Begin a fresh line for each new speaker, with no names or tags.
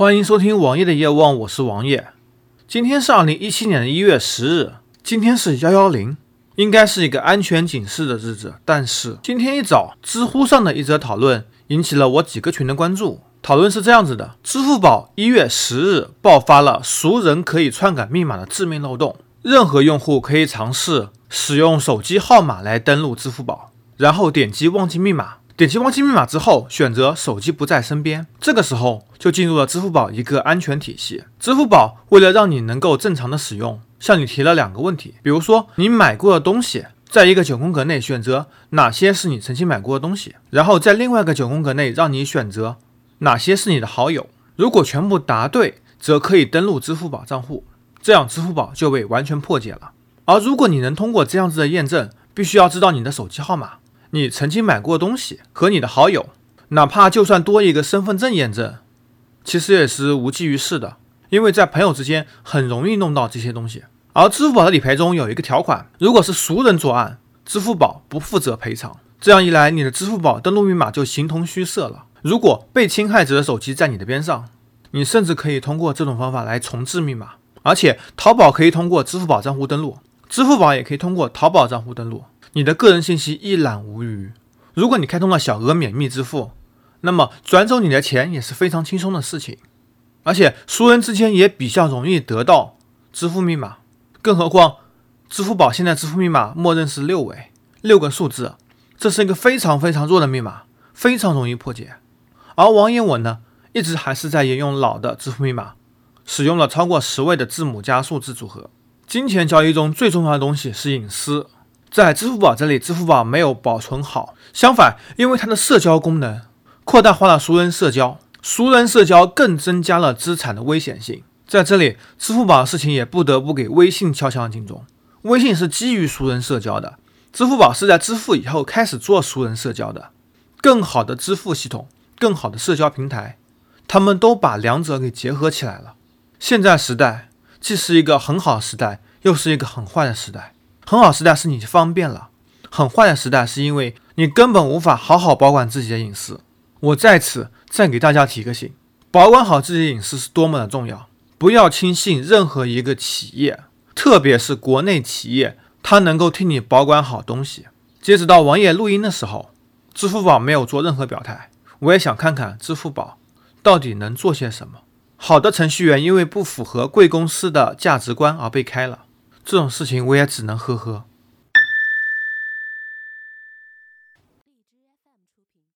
欢迎收听王爷的夜望，我是王爷。今天是二零一七年的一月十日，今天是幺幺零，应该是一个安全警示的日子。但是今天一早，知乎上的一则讨论引起了我几个群的关注。讨论是这样子的：支付宝一月十日爆发了熟人可以篡改密码的致命漏洞，任何用户可以尝试使用手机号码来登录支付宝，然后点击忘记密码。点击忘记密码之后，选择手机不在身边，这个时候就进入了支付宝一个安全体系。支付宝为了让你能够正常的使用，向你提了两个问题，比如说你买过的东西，在一个九宫格内选择哪些是你曾经买过的东西，然后在另外一个九宫格内让你选择哪些是你的好友。如果全部答对，则可以登录支付宝账户，这样支付宝就被完全破解了。而如果你能通过这样子的验证，必须要知道你的手机号码。你曾经买过东西和你的好友，哪怕就算多一个身份证验证，其实也是无济于事的，因为在朋友之间很容易弄到这些东西。而支付宝的理赔中有一个条款，如果是熟人作案，支付宝不负责赔偿。这样一来，你的支付宝登录密码就形同虚设了。如果被侵害者的手机在你的边上，你甚至可以通过这种方法来重置密码。而且，淘宝可以通过支付宝账户登录，支付宝也可以通过淘宝账户登录。你的个人信息一览无余。如果你开通了小额免密支付，那么转走你的钱也是非常轻松的事情。而且熟人之间也比较容易得到支付密码，更何况支付宝现在支付密码默认是六位，六个数字，这是一个非常非常弱的密码，非常容易破解。而王爷我呢，一直还是在沿用老的支付密码，使用了超过十位的字母加数字组合。金钱交易中最重要的东西是隐私。在支付宝这里，支付宝没有保存好。相反，因为它的社交功能扩大化了熟人社交，熟人社交更增加了资产的危险性。在这里，支付宝的事情也不得不给微信敲响警钟。微信是基于熟人社交的，支付宝是在支付以后开始做熟人社交的。更好的支付系统，更好的社交平台，他们都把两者给结合起来了。现在时代既是一个很好的时代，又是一个很坏的时代。很好时代是你方便了，很坏的时代是因为你根本无法好好保管自己的隐私。我在此再给大家提个醒，保管好自己的隐私是多么的重要，不要轻信任何一个企业，特别是国内企业，它能够替你保管好东西。截止到王爷录音的时候，支付宝没有做任何表态。我也想看看支付宝到底能做些什么。好的程序员因为不符合贵公司的价值观而被开了。这种事情我也只能呵呵。